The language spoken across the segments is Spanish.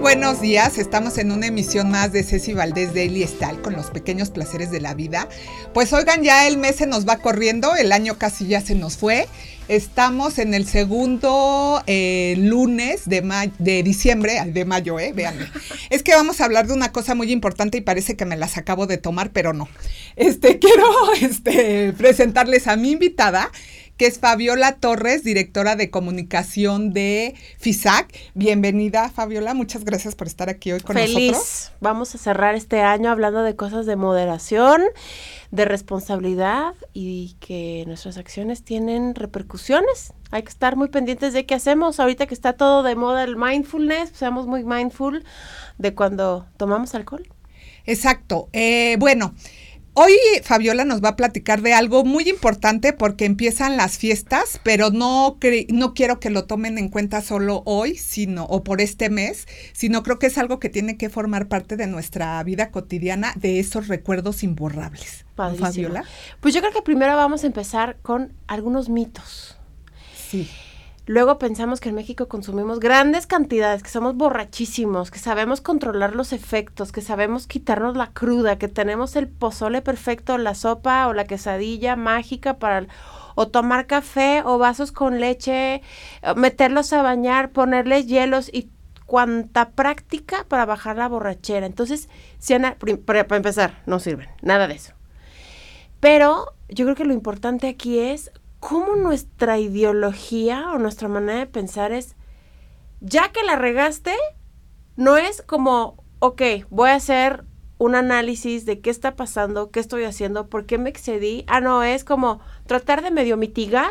buenos días. Estamos en una emisión más de Ceci Valdés Daily Style con los pequeños placeres de la vida. Pues oigan, ya el mes se nos va corriendo, el año casi ya se nos fue. Estamos en el segundo eh, lunes de, de diciembre, de mayo, ¿eh? Véanme. Es que vamos a hablar de una cosa muy importante y parece que me las acabo de tomar, pero no. Este, quiero este, presentarles a mi invitada que es Fabiola Torres, directora de comunicación de FISAC. Bienvenida, Fabiola. Muchas gracias por estar aquí hoy con Feliz. nosotros. Vamos a cerrar este año hablando de cosas de moderación, de responsabilidad y que nuestras acciones tienen repercusiones. Hay que estar muy pendientes de qué hacemos. Ahorita que está todo de moda el mindfulness, seamos muy mindful de cuando tomamos alcohol. Exacto. Eh, bueno. Hoy Fabiola nos va a platicar de algo muy importante porque empiezan las fiestas, pero no, no quiero que lo tomen en cuenta solo hoy, sino o por este mes, sino creo que es algo que tiene que formar parte de nuestra vida cotidiana, de esos recuerdos imborrables. Fabiola. Pues yo creo que primero vamos a empezar con algunos mitos. Sí. Luego pensamos que en México consumimos grandes cantidades, que somos borrachísimos, que sabemos controlar los efectos, que sabemos quitarnos la cruda, que tenemos el pozole perfecto, la sopa o la quesadilla mágica para o tomar café o vasos con leche, meterlos a bañar, ponerles hielos y cuanta práctica para bajar la borrachera. Entonces, si para, para empezar, no sirven, nada de eso. Pero yo creo que lo importante aquí es cómo nuestra ideología o nuestra manera de pensar es, ya que la regaste, no es como, ok, voy a hacer un análisis de qué está pasando, qué estoy haciendo, por qué me excedí. Ah, no, es como tratar de medio mitigar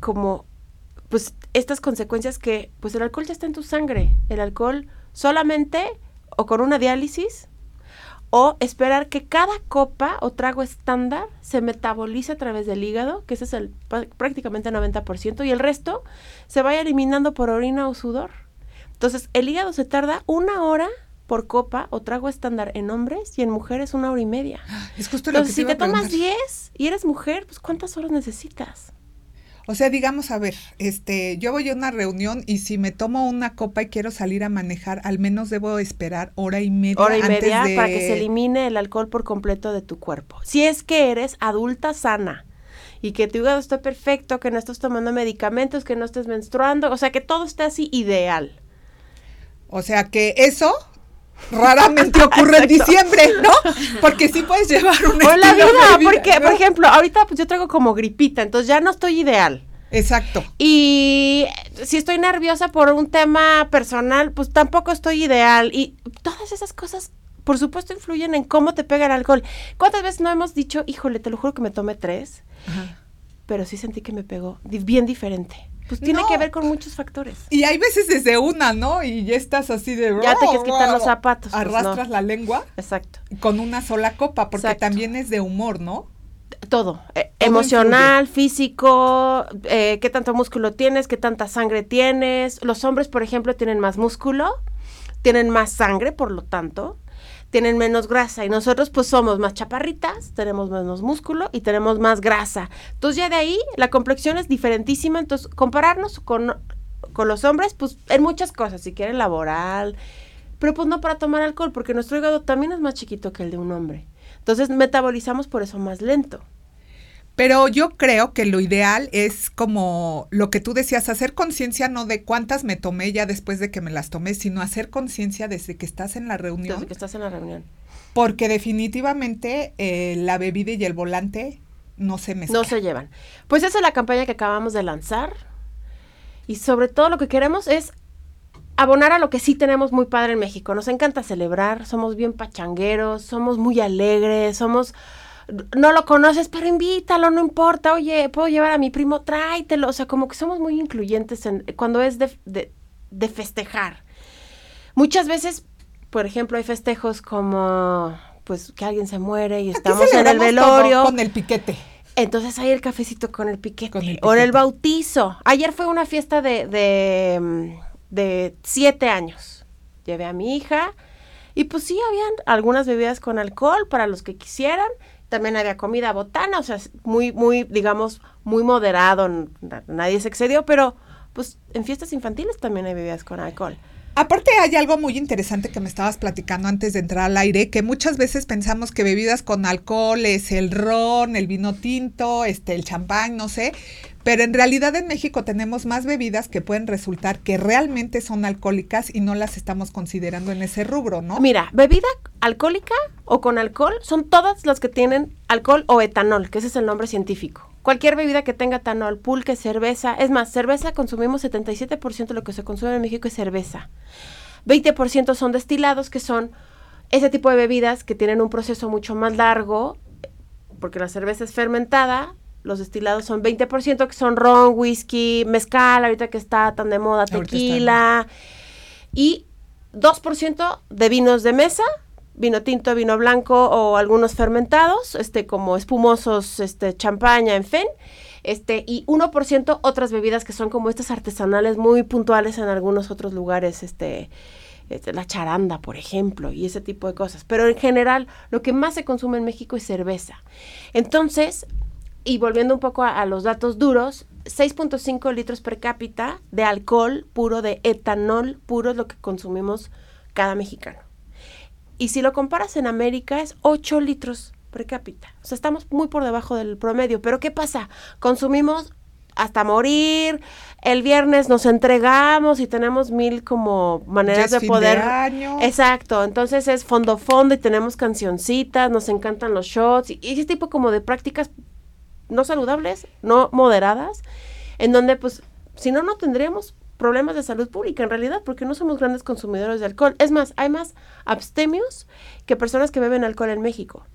como pues estas consecuencias que pues el alcohol ya está en tu sangre. El alcohol solamente o con una diálisis o esperar que cada copa o trago estándar se metabolice a través del hígado, que ese es el prácticamente 90%, y el resto se vaya eliminando por orina o sudor. Entonces, el hígado se tarda una hora por copa o trago estándar en hombres y en mujeres una hora y media. Es justo Entonces, que si te tomas 10 y eres mujer, pues ¿cuántas horas necesitas? O sea, digamos, a ver, este, yo voy a una reunión y si me tomo una copa y quiero salir a manejar, al menos debo esperar hora y media. Hora y media para que se elimine el alcohol por completo de tu cuerpo. Si es que eres adulta sana y que tu hígado esté perfecto, que no estés tomando medicamentos, que no estés menstruando, o sea, que todo esté así ideal. O sea, que eso raramente ocurre en diciembre, ¿no? Porque sí puedes llevar una O la vida, porque, por ejemplo, ahorita pues yo traigo como gripita, entonces ya no estoy ideal. Exacto. Y si estoy nerviosa por un tema personal, pues tampoco estoy ideal. Y todas esas cosas, por supuesto, influyen en cómo te pega el alcohol. ¿Cuántas veces no hemos dicho, híjole, te lo juro que me tomé tres? Pero sí sentí que me pegó bien diferente. Pues tiene que ver con muchos factores. Y hay veces desde una, ¿no? Y ya estás así de... Ya te quieres quitar los zapatos. Pues Arrastras la lengua. Exacto. Con una sola copa, porque también es de humor, ¿no? Todo. Eh, emocional, físico, eh, qué tanto músculo tienes, qué tanta sangre tienes. Los hombres, por ejemplo, tienen más músculo, tienen más sangre, por lo tanto tienen menos grasa y nosotros pues somos más chaparritas, tenemos menos músculo y tenemos más grasa. Entonces ya de ahí la complexión es diferentísima, entonces compararnos con, con los hombres pues en muchas cosas, si quieren laboral, pero pues no para tomar alcohol porque nuestro hígado también es más chiquito que el de un hombre. Entonces metabolizamos por eso más lento. Pero yo creo que lo ideal es como lo que tú decías, hacer conciencia no de cuántas me tomé ya después de que me las tomé, sino hacer conciencia desde que estás en la reunión. Desde que estás en la reunión. Porque definitivamente eh, la bebida y el volante no se mezclan. No se llevan. Pues esa es la campaña que acabamos de lanzar. Y sobre todo lo que queremos es abonar a lo que sí tenemos muy padre en México. Nos encanta celebrar, somos bien pachangueros, somos muy alegres, somos no lo conoces, pero invítalo, no importa, oye, puedo llevar a mi primo, tráetelo, o sea, como que somos muy incluyentes en, cuando es de, de, festejar. Muchas veces, por ejemplo, hay festejos como, pues, que alguien se muere y estamos en el velorio. Con el piquete. Entonces hay el cafecito con el piquete. O el bautizo. Ayer fue una fiesta de, de, de siete años. Llevé a mi hija y pues sí, habían algunas bebidas con alcohol para los que quisieran también había comida botana, o sea, muy, muy, digamos, muy moderado, nadie se excedió, pero pues en fiestas infantiles también hay bebidas con alcohol. Aparte hay algo muy interesante que me estabas platicando antes de entrar al aire, que muchas veces pensamos que bebidas con alcohol es el ron, el vino tinto, este, el champán, no sé, pero en realidad en México tenemos más bebidas que pueden resultar que realmente son alcohólicas y no las estamos considerando en ese rubro, ¿no? Mira, bebida alcohólica o con alcohol son todas las que tienen alcohol o etanol, que ese es el nombre científico. Cualquier bebida que tenga etanol, pulque, cerveza. Es más, cerveza consumimos 77% de lo que se consume en México es cerveza. 20% son destilados, que son ese tipo de bebidas que tienen un proceso mucho más largo, porque la cerveza es fermentada. Los destilados son 20%, que son ron, whisky, mezcal, ahorita que está tan de moda, tequila. Y 2% de vinos de mesa, vino tinto, vino blanco o algunos fermentados, este como espumosos, este champaña, en fin. Este, y 1% otras bebidas que son como estas artesanales muy puntuales en algunos otros lugares, este, este, la charanda, por ejemplo, y ese tipo de cosas. Pero en general, lo que más se consume en México es cerveza. Entonces, y volviendo un poco a, a los datos duros, 6.5 litros per cápita de alcohol puro, de etanol puro es lo que consumimos cada mexicano. Y si lo comparas en América es 8 litros per cápita. O sea, estamos muy por debajo del promedio. Pero ¿qué pasa? Consumimos hasta morir. El viernes nos entregamos y tenemos mil como maneras de poder. Exacto. Entonces es fondo fondo y tenemos cancioncitas, nos encantan los shots y, y ese tipo como de prácticas no saludables, no moderadas, en donde pues si no no tendríamos problemas de salud pública en realidad, porque no somos grandes consumidores de alcohol. Es más, hay más abstemios que personas que beben alcohol en México.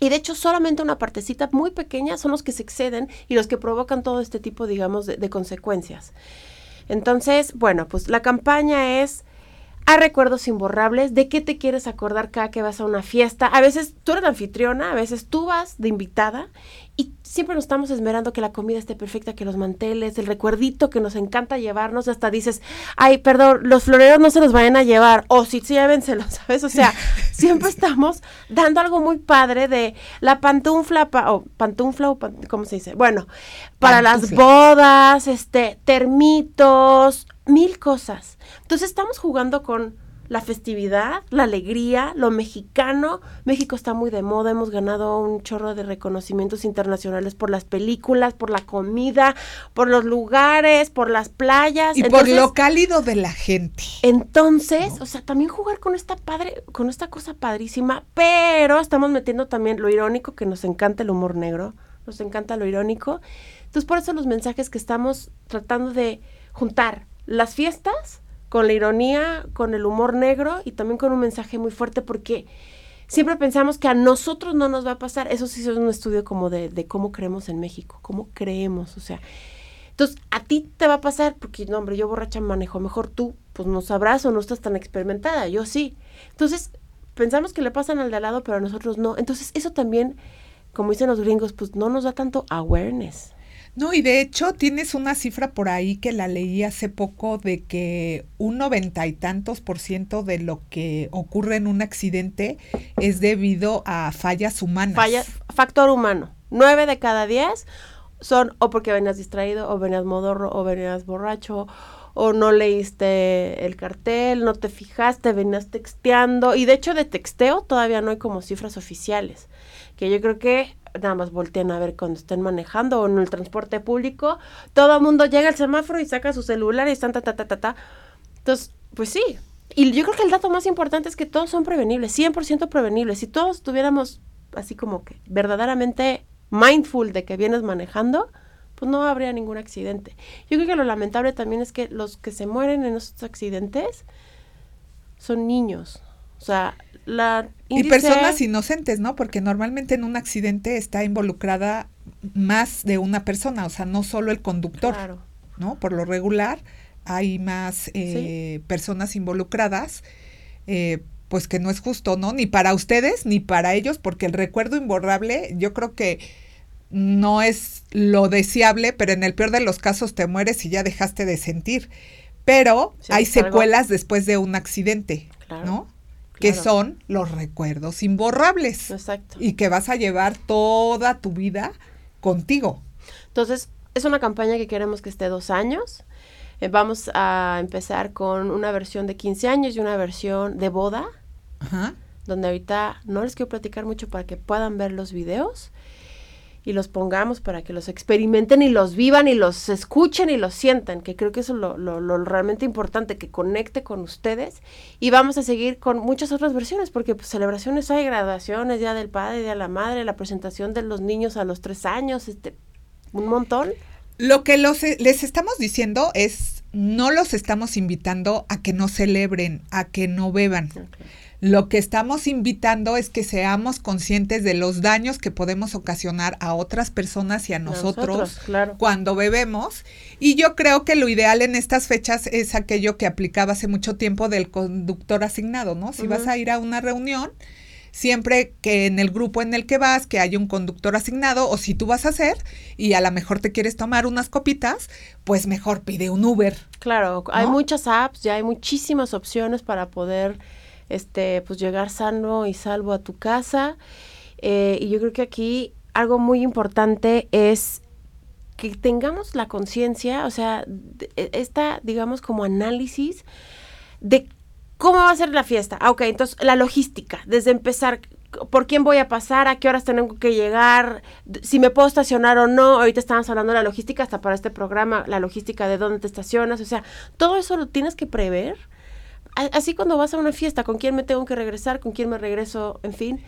Y de hecho, solamente una partecita muy pequeña son los que se exceden y los que provocan todo este tipo, digamos, de, consecuencias. Entonces, bueno, pues la campaña es a recuerdos imborrables, de qué te quieres acordar cada que vas a una fiesta. A veces tú eres anfitriona, a veces tú vas de invitada y siempre nos estamos esmerando que la comida esté perfecta, que los manteles, el recuerdito que nos encanta llevarnos, hasta dices, ay, perdón, los floreros no se los vayan a llevar, o si sí, llévenselos, ¿sabes? O sea, siempre estamos dando algo muy padre de la pantufla, o pantufla, o ¿cómo se dice? Bueno, para las bodas, este, termitos, mil cosas. Entonces estamos jugando con la festividad, la alegría, lo mexicano. México está muy de moda, hemos ganado un chorro de reconocimientos internacionales por las películas, por la comida, por los lugares, por las playas. Y por lo cálido de la gente. Entonces, o sea, también jugar con esta padre, con esta cosa padrísima, pero estamos metiendo también lo irónico, que nos encanta el humor negro, nos encanta lo irónico. Entonces, por eso los mensajes que estamos tratando de juntar las fiestas con la ironía, con el humor negro y también con un mensaje muy fuerte porque siempre pensamos que a nosotros no nos va a pasar. Eso sí es un estudio como de, de cómo creemos en México, cómo creemos, o sea. Entonces, a ti te va a pasar, porque no, hombre, yo borracha manejo mejor tú, pues no sabrás o no estás tan experimentada, yo sí. Entonces, pensamos que le pasan al de al lado, pero a nosotros no. Entonces, eso también, como dicen los gringos, pues no nos da tanto awareness. No, y de hecho tienes una cifra por ahí que la leí hace poco de que un noventa y tantos por ciento de lo que ocurre en un accidente es debido a fallas humanas. Falla, factor humano. Nueve de cada diez son o porque venías distraído, o venías modorro, o venías borracho, o no leíste el cartel, no te fijaste, venías texteando. Y de hecho de texteo todavía no hay como cifras oficiales. Que yo creo que nada más volteen a ver cuando estén manejando o en el transporte público, todo el mundo llega al semáforo y saca su celular y están ta, ta, ta, ta, ta. Entonces, pues sí. Y yo creo que el dato más importante es que todos son prevenibles, 100% prevenibles. Si todos tuviéramos así como que verdaderamente mindful de que vienes manejando, pues no habría ningún accidente. Yo creo que lo lamentable también es que los que se mueren en esos accidentes son niños. O sea, y personas inocentes, ¿no? Porque normalmente en un accidente está involucrada más de una persona, o sea, no solo el conductor, ¿no? Por lo regular hay más eh, personas involucradas, eh, pues que no es justo, ¿no? Ni para ustedes ni para ellos, porque el recuerdo imborrable, yo creo que no es lo deseable, pero en el peor de los casos te mueres y ya dejaste de sentir. Pero hay secuelas después de un accidente, ¿no? Que son los recuerdos imborrables. Exacto. Y que vas a llevar toda tu vida contigo. Entonces, es una campaña que queremos que esté dos años. Eh, vamos a empezar con una versión de 15 años y una versión de boda, Ajá. donde ahorita no les quiero platicar mucho para que puedan ver los videos y los pongamos para que los experimenten y los vivan y los escuchen y los sientan, que creo que eso es lo, lo, lo realmente importante, que conecte con ustedes. Y vamos a seguir con muchas otras versiones, porque pues, celebraciones hay, graduaciones, Día del Padre, Día de la Madre, la presentación de los niños a los tres años, este, un montón. Lo que los, les estamos diciendo es, no los estamos invitando a que no celebren, a que no beban. Lo que estamos invitando es que seamos conscientes de los daños que podemos ocasionar a otras personas y a nosotros, Nosotros, claro. cuando bebemos. Y yo creo que lo ideal en estas fechas es aquello que aplicaba hace mucho tiempo del conductor asignado, ¿no? Si vas a ir a una reunión, siempre que en el grupo en el que vas, que haya un conductor asignado, o si tú vas a hacer y a lo mejor te quieres tomar unas copitas, pues mejor pide un Uber. Claro, hay muchas apps, ya hay muchísimas opciones para poder este, pues llegar sano y salvo a tu casa. Eh, y yo creo que aquí algo muy importante es que tengamos la conciencia, o sea, e- esta, digamos, como análisis de cómo va a ser la fiesta. Ah, ok, entonces la logística, desde empezar, por quién voy a pasar, a qué horas tengo que llegar, si me puedo estacionar o no. Ahorita estábamos hablando de la logística, hasta para este programa, la logística de dónde te estacionas, o sea, todo eso lo tienes que prever. Así cuando vas a una fiesta, con quién me tengo que regresar, con quién me regreso, en fin.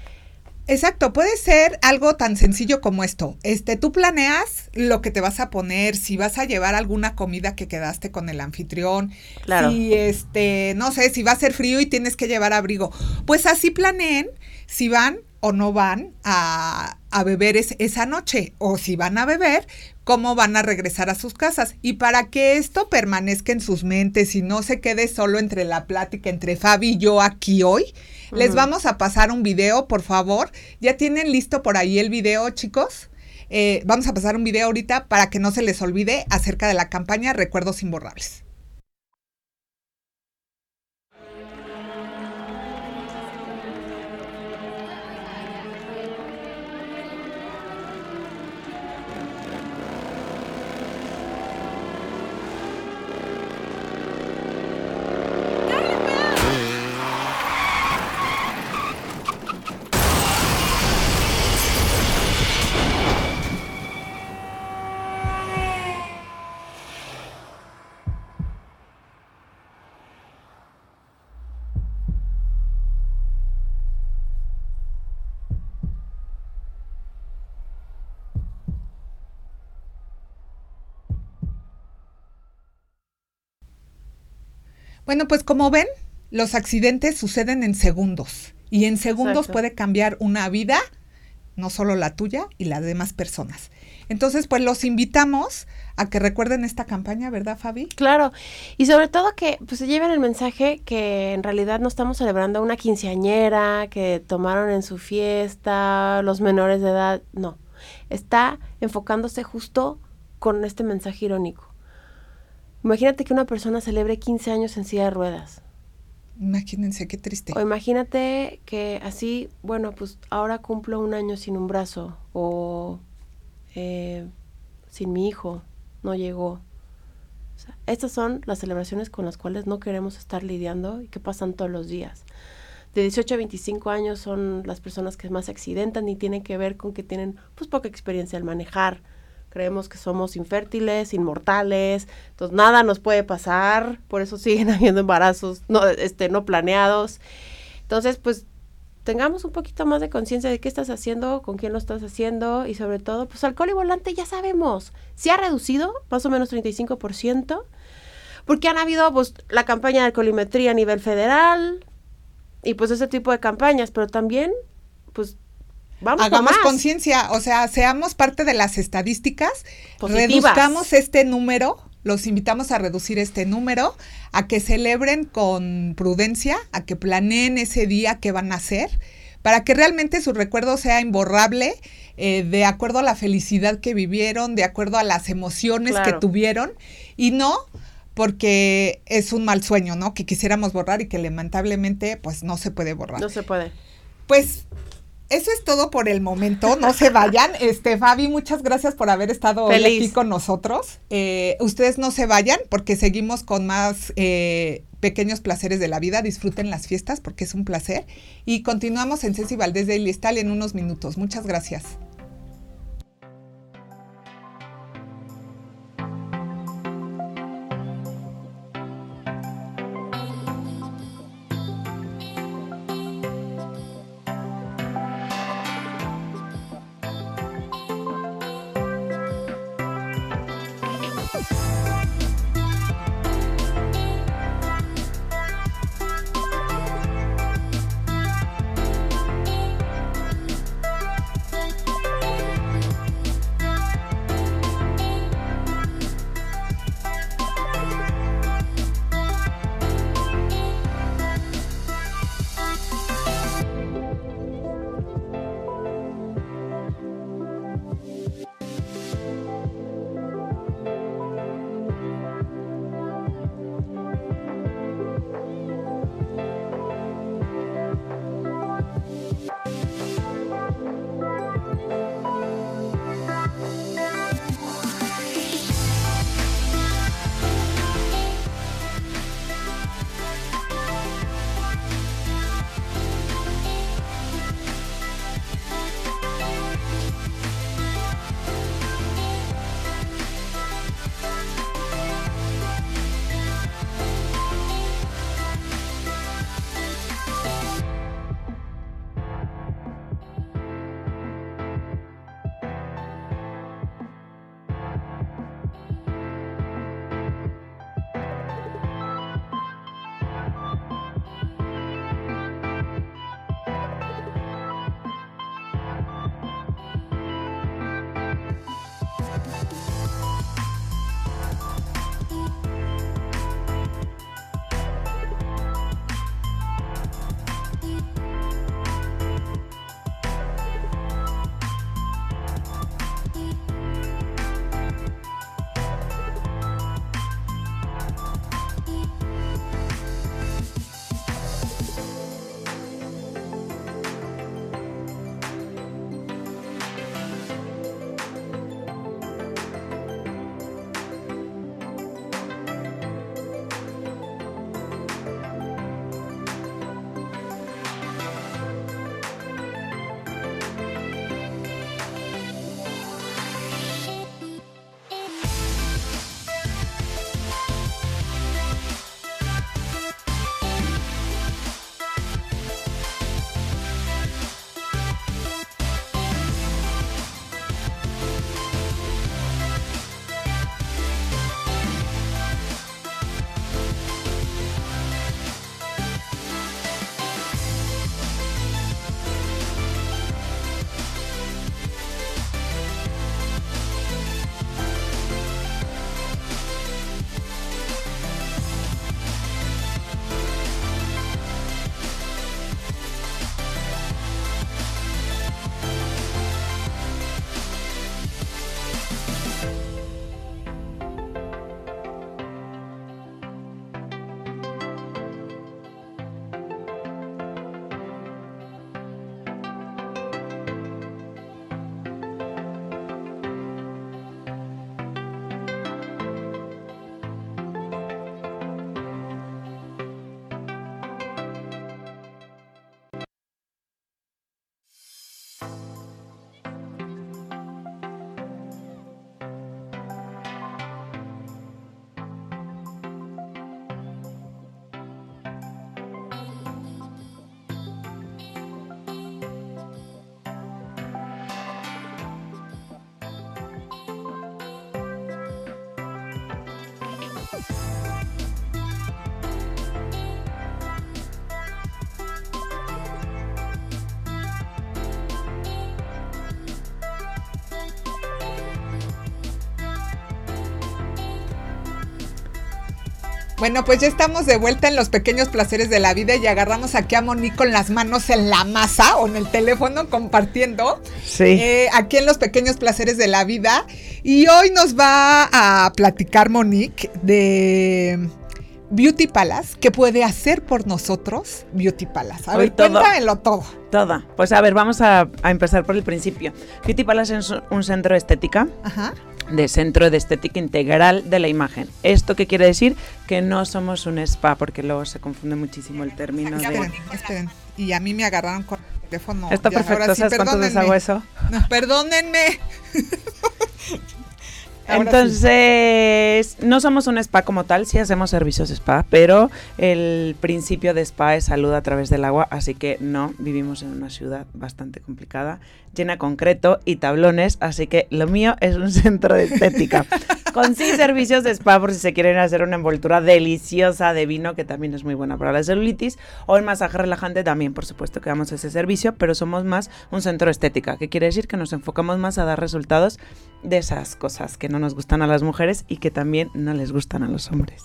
Exacto, puede ser algo tan sencillo como esto. Este, tú planeas lo que te vas a poner, si vas a llevar alguna comida que quedaste con el anfitrión, Claro. si este, no sé, si va a ser frío y tienes que llevar abrigo. Pues así planeen si van o no van a, a beber es- esa noche, o si van a beber, cómo van a regresar a sus casas. Y para que esto permanezca en sus mentes y no se quede solo entre la plática entre Fabi y yo aquí hoy, les vamos a pasar un video, por favor. ¿Ya tienen listo por ahí el video, chicos? Eh, vamos a pasar un video ahorita para que no se les olvide acerca de la campaña Recuerdos Imborrables. Bueno, pues como ven, los accidentes suceden en segundos y en segundos Exacto. puede cambiar una vida, no solo la tuya y la de demás personas. Entonces, pues los invitamos a que recuerden esta campaña, ¿verdad, Fabi? Claro, y sobre todo que pues se lleven el mensaje que en realidad no estamos celebrando una quinceañera que tomaron en su fiesta los menores de edad, no, está enfocándose justo con este mensaje irónico. Imagínate que una persona celebre 15 años en silla de ruedas. Imagínense qué triste. O imagínate que así, bueno, pues ahora cumplo un año sin un brazo o eh, sin mi hijo, no llegó. O sea, estas son las celebraciones con las cuales no queremos estar lidiando y que pasan todos los días. De 18 a 25 años son las personas que más se accidentan y tienen que ver con que tienen pues poca experiencia al manejar. Creemos que somos infértiles, inmortales, entonces nada nos puede pasar, por eso siguen habiendo embarazos no, este, no planeados. Entonces, pues tengamos un poquito más de conciencia de qué estás haciendo, con quién lo estás haciendo y sobre todo, pues alcohol y volante ya sabemos, se ha reducido más o menos 35%, porque han habido pues la campaña de alcoholimetría a nivel federal y pues ese tipo de campañas, pero también pues vamos Hagamos conciencia, o sea, seamos parte de las estadísticas, Positivas. reduzcamos este número, los invitamos a reducir este número, a que celebren con prudencia, a que planeen ese día que van a hacer, para que realmente su recuerdo sea imborrable, eh, de acuerdo a la felicidad que vivieron, de acuerdo a las emociones que tuvieron, y no porque es un mal sueño, ¿no? Que quisiéramos borrar y que lamentablemente pues no se puede borrar. No se puede. Pues eso es todo por el momento. No se vayan. Este, Fabi, muchas gracias por haber estado hoy aquí con nosotros. Eh, ustedes no se vayan porque seguimos con más eh, pequeños placeres de la vida. Disfruten las fiestas porque es un placer. Y continuamos en Ceci Valdés de Ilistal en unos minutos. Muchas gracias. Bueno, pues ya estamos de vuelta en los pequeños placeres de la vida y agarramos aquí a Monique con las manos en la masa o en el teléfono compartiendo. Sí. Eh, aquí en los pequeños placeres de la vida. Y hoy nos va a platicar Monique de Beauty Palace, ¿qué puede hacer por nosotros Beauty Palace? A Hoy ver, todo. cuéntamelo todo. Toda. Pues a ver, vamos a, a empezar por el principio. Beauty Palace es un centro de estética, Ajá. De centro de estética integral de la imagen. ¿Esto qué quiere decir? Que no somos un spa, porque luego se confunde muchísimo el término de... Esperen, esperen. Y a mí me agarraron con el teléfono. Está Ya, perfecto, ahora sí, ¿sabes cuánto veces hago perdónenme. eso? No, perdónenme. Ahora sí. Entonces, no somos un spa como tal, sí hacemos servicios spa, pero el principio de spa es salud a través del agua, así que no, vivimos en una ciudad bastante complicada, llena concreto y tablones, así que lo mío es un centro de estética. Con sí servicios de spa por si se quieren hacer una envoltura deliciosa de vino, que también es muy buena para la celulitis, o el masaje relajante también, por supuesto que damos ese servicio, pero somos más un centro de estética, que quiere decir que nos enfocamos más a dar resultados de esas cosas que no nos gustan a las mujeres y que también no les gustan a los hombres.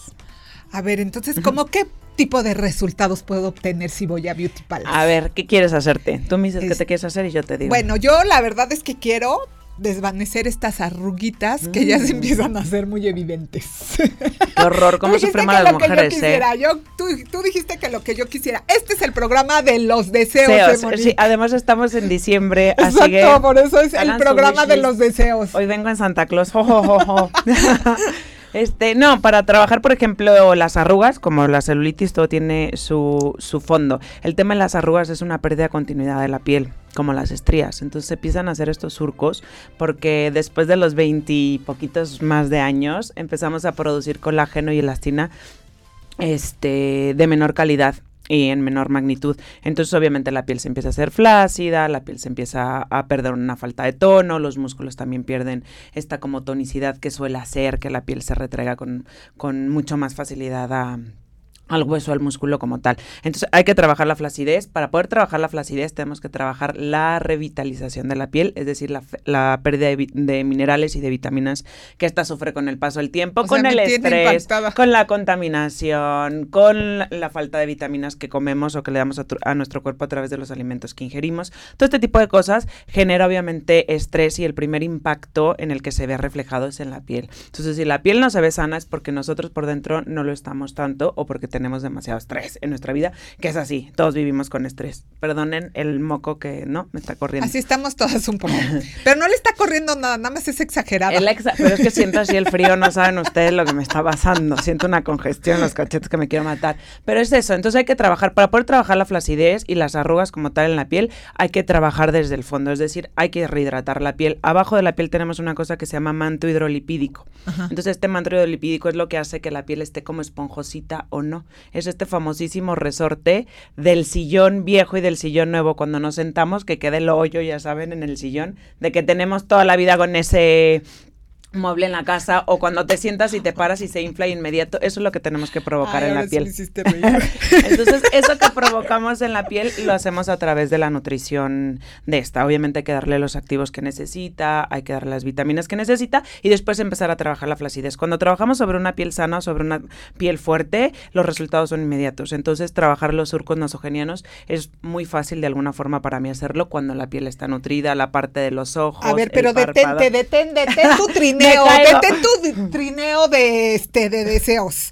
A ver, entonces, ¿cómo qué tipo de resultados puedo obtener si voy a Beauty Palace? A ver, ¿qué quieres hacerte? Tú me dices qué Es- te quieres hacer y yo te digo. Bueno, yo la verdad es que quiero desvanecer estas arruguitas que ya se Mm. empiezan a hacer muy evidentes. qué horror, cómo sufrimos que las que yo mujeres, ¿eh? quisiera, yo- tú, tú dijiste que lo que yo quisiera. Este es el programa de los deseos, de. Sí, además estamos en diciembre, así Exacto, que por eso es el programa de los deseos. Hoy vengo en Santa Claus. jo, jo, jo, jo. Este, no, para trabajar, por ejemplo, las arrugas, como la celulitis, todo tiene su, su fondo. El tema de las arrugas es una pérdida de continuidad de la piel, como las estrías. Entonces se empiezan a hacer estos surcos porque después de los 20 y poquitos más de años empezamos a producir colágeno y elastina este, de menor calidad y en menor magnitud. Entonces, obviamente, la piel se empieza a hacer flácida, la piel se empieza a perder una falta de tono, los músculos también pierden esta como tonicidad que suele hacer que la piel se retraiga con, con mucho más facilidad a al hueso, al músculo como tal. Entonces hay que trabajar la flacidez. Para poder trabajar la flacidez tenemos que trabajar la revitalización de la piel, es decir, la, la pérdida de, de minerales y de vitaminas que ésta sufre con el paso del tiempo, O sea, con me el estrés, impactada. con la contaminación, con la, la falta de vitaminas que comemos o que le damos a, a nuestro cuerpo a través de los alimentos que ingerimos. Todo este tipo de cosas genera obviamente estrés y el primer impacto en el que se ve reflejado es en la piel. Entonces, si la piel no se ve sana es porque nosotros por dentro no lo estamos tanto o porque tenemos demasiado estrés en nuestra vida, que es así, todos vivimos con estrés. Perdonen el moco que no me está corriendo. Así estamos todas un poco. Pero no le está corriendo nada, nada más es exagerada. El exa- pero es que siento así el frío, no saben ustedes lo que me está pasando. Siento una congestión en los cachetes que me quiero matar. Pero es eso, entonces hay que trabajar, para poder trabajar la flacidez y las arrugas como tal en la piel, hay que trabajar desde el fondo, es decir, hay que rehidratar la piel. Abajo de la piel tenemos una cosa que se llama manto hidrolipídico. Entonces este manto hidrolipídico es lo que hace que la piel esté como esponjosita o no. Es este famosísimo resorte del sillón viejo y del sillón nuevo cuando nos sentamos, que quede el hoyo, ya saben, en el sillón, de que tenemos toda la vida con ese mueble en la casa o cuando te sientas y te paras y se infla inmediato, eso es lo que tenemos que provocar Ay, en la sí piel. Entonces, eso que provocamos en la piel lo hacemos a través de la nutrición de esta. Obviamente hay que darle los activos que necesita, hay que darle las vitaminas que necesita y después empezar a trabajar la flacidez. Cuando trabajamos sobre una piel sana, sobre una piel fuerte, los resultados son inmediatos. Entonces, trabajar los surcos nasogenianos es muy fácil de alguna forma para mí hacerlo cuando la piel está nutrida, la parte de los ojos. A ver, pero detente, detén, detén tu trineo, caigo. detén tu trineo de este de deseos.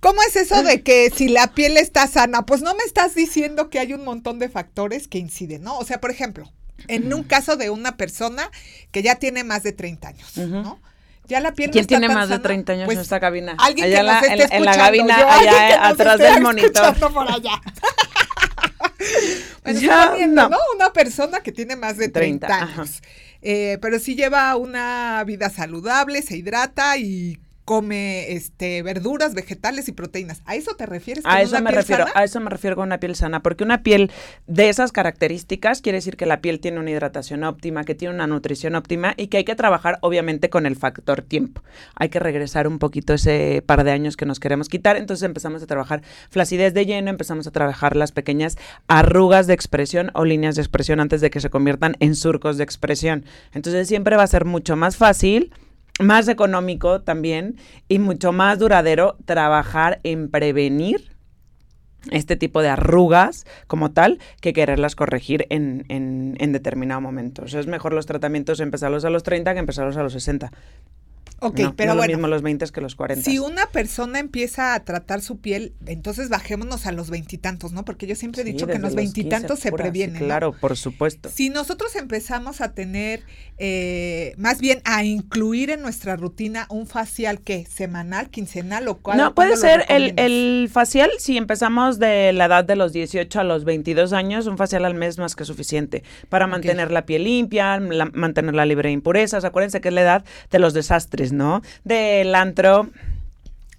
¿Cómo es eso de que si la piel está sana? Pues no me estás diciendo que hay un montón de factores que inciden, ¿no? O sea, por ejemplo, en un caso de una persona que ya tiene más de 30 años. ¿no? Ya la piel no ¿Quién está tiene más de sana, 30 años pues, en esta cabina? Alguien Allá que nos la- esté en, la- en la escuchando, cabina, yo, allá que nos atrás del monitor. escuchando por allá. Bueno, Ya, suponiendo, no. ¿no? Una persona que tiene más de 30, 30, ajá. Eh, pero sí lleva una vida saludable, se hidrata y come este verduras, vegetales y proteínas. ¿A eso te refieres? A eso una me piel refiero, sana? a eso me refiero con una piel sana, porque una piel de esas características quiere decir que la piel tiene una hidratación óptima, que tiene una nutrición óptima y que hay que trabajar obviamente con el factor tiempo. Hay que regresar un poquito ese par de años que nos queremos quitar, entonces empezamos a trabajar flacidez de lleno, empezamos a trabajar las pequeñas arrugas de expresión o líneas de expresión antes de que se conviertan en surcos de expresión. Entonces siempre va a ser mucho más fácil más económico también y mucho más duradero trabajar en prevenir este tipo de arrugas como tal que quererlas corregir en, en, en determinado momento. Es mejor los tratamientos empezarlos a los 30 que empezarlos a los 60. Ok, No, pero no bueno. lo mismo los 20 que los 40. Si una persona empieza a tratar su piel, entonces bajémonos a los veintitantos, ¿no? Porque yo siempre he Sí, dicho que en los veintitantos 15 se sí, previene. ¿no? Claro, por supuesto. Si nosotros empezamos a tener, eh, más bien a incluir en nuestra rutina un facial, ¿qué? ¿Semanal, quincenal o cuál? No, puede ser el, el facial, si empezamos de la edad de los 18 a los 22 años, un facial al mes más que suficiente para mantener la piel limpia, la- mantenerla libre de impurezas. Acuérdense que es la edad de los desastres, ¿no? Del antro,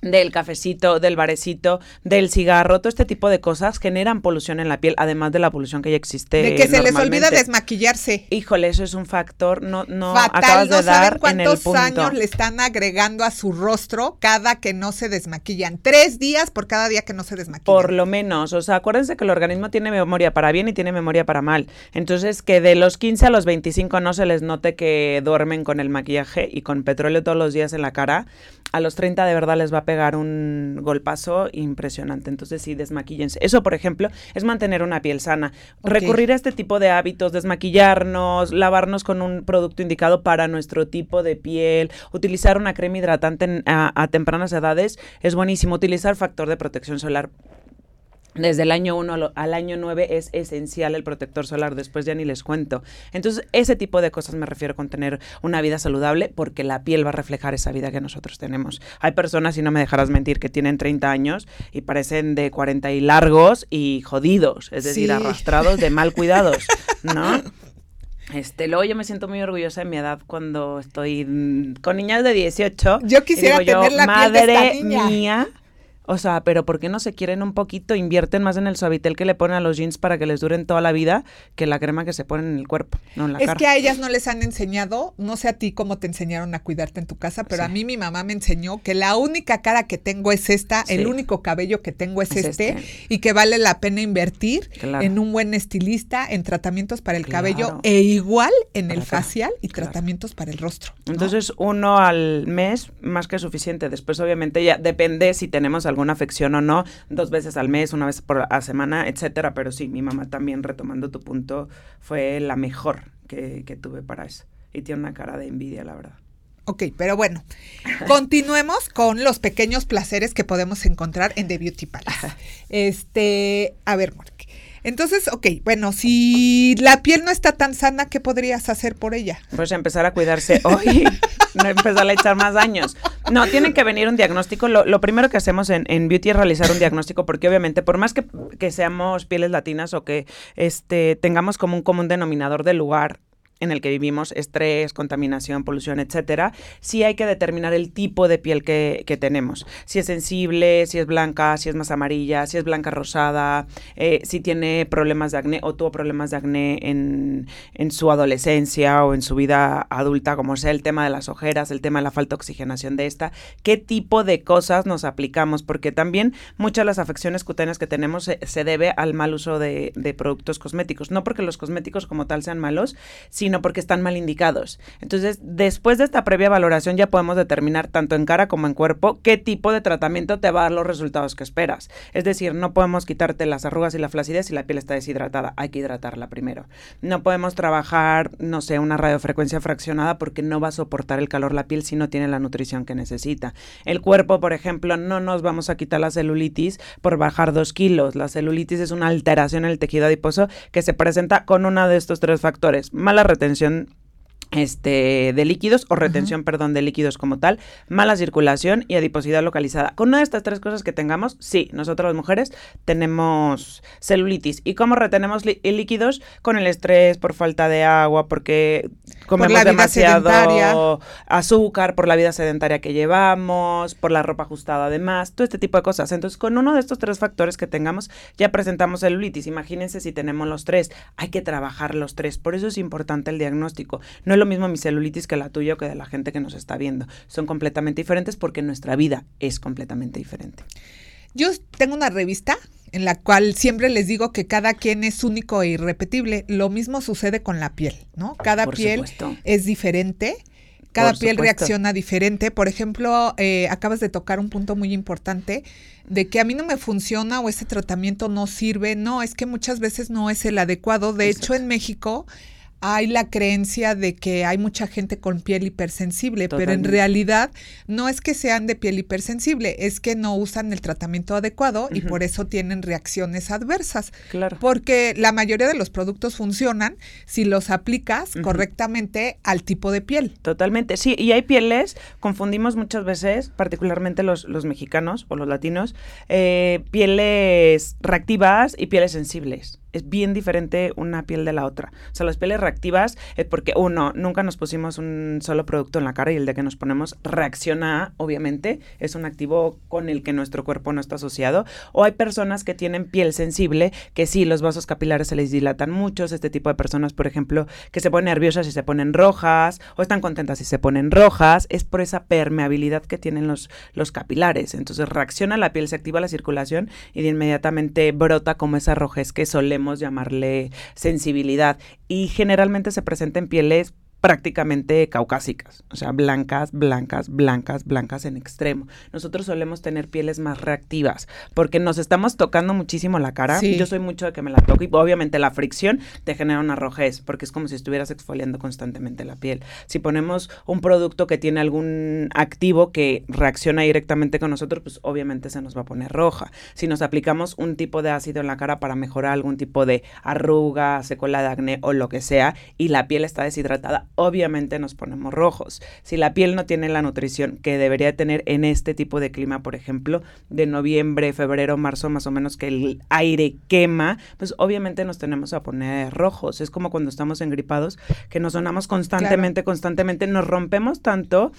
del cafecito, del barecito, del cigarro, todo este tipo de cosas generan polución en la piel, además de la polución que ya existe. De que se les olvida desmaquillarse. Híjole, eso es un factor, no, no Fatal, acabas no de saben dar en cuántos el punto. años le están agregando a su rostro cada que no se desmaquillan. Tres días por cada día que no se desmaquillan. Por lo menos, o sea, acuérdense que el organismo tiene memoria para bien y tiene memoria para mal. Entonces, que de los 15 a los 25 no se les note que duermen con el maquillaje y con petróleo todos los días en la cara, a los 30 de verdad les va a pegar un golpazo impresionante. Entonces, sí, desmaquíllense. Eso, por ejemplo, es mantener una piel sana. Recurrir a este tipo de hábitos, desmaquillarnos, lavarnos con un producto indicado para nuestro tipo de piel, utilizar una crema hidratante en- a, a tempranas edades, es buenísimo. Utilizar factor de protección solar desde el año 1 al año 9 es esencial el protector solar, después ya ni les cuento. Entonces, ese tipo de cosas me refiero con tener una vida saludable porque la piel va a reflejar esa vida que nosotros tenemos. Hay personas, y no me dejarás mentir, que tienen 30 años y parecen de 40 y largos y jodidos, es decir, Sí. arrastrados de mal cuidados, ¿no? Este, luego yo me siento muy orgullosa de mi edad cuando estoy con niñas de 18. Yo quisiera digo yo, tener la piel de esta madre niña". mía. O sea, pero ¿por qué no se quieren un poquito? Invierten más en el suavitel que le ponen a los jeans para que les duren toda la vida que la crema que se ponen en el cuerpo, no en la Es cara. que a ellas no les han enseñado, no sé a ti cómo te enseñaron a cuidarte en tu casa, pero a Sí. mí mi mamá me enseñó que la única cara que tengo es esta, Sí. el único cabello que tengo es, Es este, este. y que vale la pena invertir Claro. en un buen estilista, en tratamientos para el cabello Claro. e igual en Para el acá. facial y Claro. tratamientos para el rostro. ¿no? Entonces, uno al mes, más que suficiente. Después, obviamente, ya depende si tenemos alguna afección o no, dos veces al mes, una vez por a semana, etcétera. Pero sí, mi mamá también, retomando tu punto, fue la mejor que, que tuve para eso. Y tiene una cara de envidia, la verdad. Ok, pero bueno, continuemos con los pequeños placeres que podemos encontrar en The Beauty Palace. Este, a ver, Mark. Entonces, ok, bueno, si la piel no está tan sana, ¿qué podrías hacer por ella? Pues empezar a cuidarse hoy, no empezar a echar más años. No, tiene que venir un diagnóstico. Lo, primero que hacemos en, en Beauty es realizar un diagnóstico, porque obviamente, por más que, que seamos pieles latinas o que este, tengamos como un común denominador del lugar en el que vivimos, estrés, contaminación, polución, etcétera, sí hay que determinar el tipo de piel que, que tenemos. Si es sensible, si es blanca, si es más amarilla, si es blanca rosada, eh, si tiene problemas de acné o tuvo problemas de acné en, en su adolescencia o en su vida adulta, como sea el tema de las ojeras, el tema de la falta de oxigenación de esta, qué tipo de cosas nos aplicamos, porque también muchas de las afecciones cutáneas que tenemos se, debe al mal uso de, de productos cosméticos, no porque los cosméticos como tal sean malos, sino porque están mal indicados. Entonces, después de esta previa valoración ya podemos determinar tanto en cara como en cuerpo qué tipo de tratamiento te va a dar los resultados que esperas. Es decir, no podemos quitarte las arrugas y la flacidez si la piel está deshidratada, hay que hidratarla primero. No podemos trabajar, no sé, una radiofrecuencia fraccionada porque no va a soportar el calor la piel si no tiene la nutrición que necesita. El cuerpo, por ejemplo, no nos vamos a quitar la celulitis por bajar dos kilos. La celulitis es una alteración en el tejido adiposo que se presenta con uno de estos tres factores. Mala retención este, de líquidos o retención, perdón, de líquidos como tal, mala circulación y adiposidad localizada. Con una de estas tres cosas que tengamos, sí, nosotros las mujeres tenemos celulitis. ¿Y cómo retenemos lí- líquidos? Con el estrés, por falta de agua, porque comemos demasiado sedentaria. azúcar, por la vida sedentaria que llevamos, por la ropa ajustada además, todo este tipo de cosas. Entonces, con uno de estos tres factores que tengamos, ya presentamos celulitis. Imagínense si tenemos los tres, hay que trabajar los tres. Por eso es importante el diagnóstico. No es lo mismo mi celulitis que la tuya o que de la gente que nos está viendo. Son completamente diferentes porque nuestra vida es completamente diferente. Yo tengo una revista en la cual siempre les digo que cada quien es único e irrepetible. Lo mismo sucede con la piel, ¿no? Cada Por piel supuesto. es diferente. Cada Por piel supuesto. reacciona diferente. Por ejemplo, eh, acabas de tocar un punto muy importante de que a mí no me funciona o este tratamiento no sirve. No, es que muchas veces no es el adecuado. De hecho, en México hay la creencia de que hay mucha gente con piel hipersensible, pero en realidad no es que sean de piel hipersensible, es que no usan el tratamiento adecuado y por eso tienen reacciones adversas. Claro. Porque la mayoría de los productos funcionan si los aplicas correctamente al tipo de piel. Totalmente, sí, y hay pieles, confundimos muchas veces, particularmente los, los mexicanos o los latinos, eh, pieles reactivas y pieles sensibles. Es bien diferente una piel de la otra. O sea, las pieles reactivas es porque, uno, nunca nos pusimos un solo producto en la cara y el de que nos ponemos reacciona, obviamente, es un activo con el que nuestro cuerpo no está asociado. O hay personas que tienen piel sensible, que sí, los vasos capilares se les dilatan mucho. Este tipo de personas, por ejemplo, que se ponen nerviosas y se ponen rojas, o están contentas y se ponen rojas, es por esa permeabilidad que tienen los, los capilares. Entonces reacciona la piel, se activa la circulación y de inmediatamente brota como esa rojez que solemos llamarle sensibilidad. Y generalmente se presenta en pieles prácticamente caucásicas, o sea, blancas, blancas, blancas, blancas en extremo. Nosotros solemos tener pieles más reactivas porque nos estamos tocando muchísimo la cara. Sí. Yo soy mucho de que me la toque y obviamente la fricción te genera una rojez porque es como si estuvieras exfoliando constantemente la piel. Si ponemos un producto que tiene algún activo que reacciona directamente con nosotros, pues obviamente se nos va a poner roja. Si nos aplicamos un tipo de ácido en la cara para mejorar algún tipo de arruga, secuela de acné o lo que sea y la piel está deshidratada, obviamente nos ponemos rojos. Si la piel no tiene la nutrición que debería tener en este tipo de clima, por ejemplo, de noviembre, febrero, marzo, más o menos que el aire quema, pues obviamente nos tenemos a poner rojos. Es como cuando estamos engripados, que nos sonamos constantemente, constantemente, nos rompemos tanto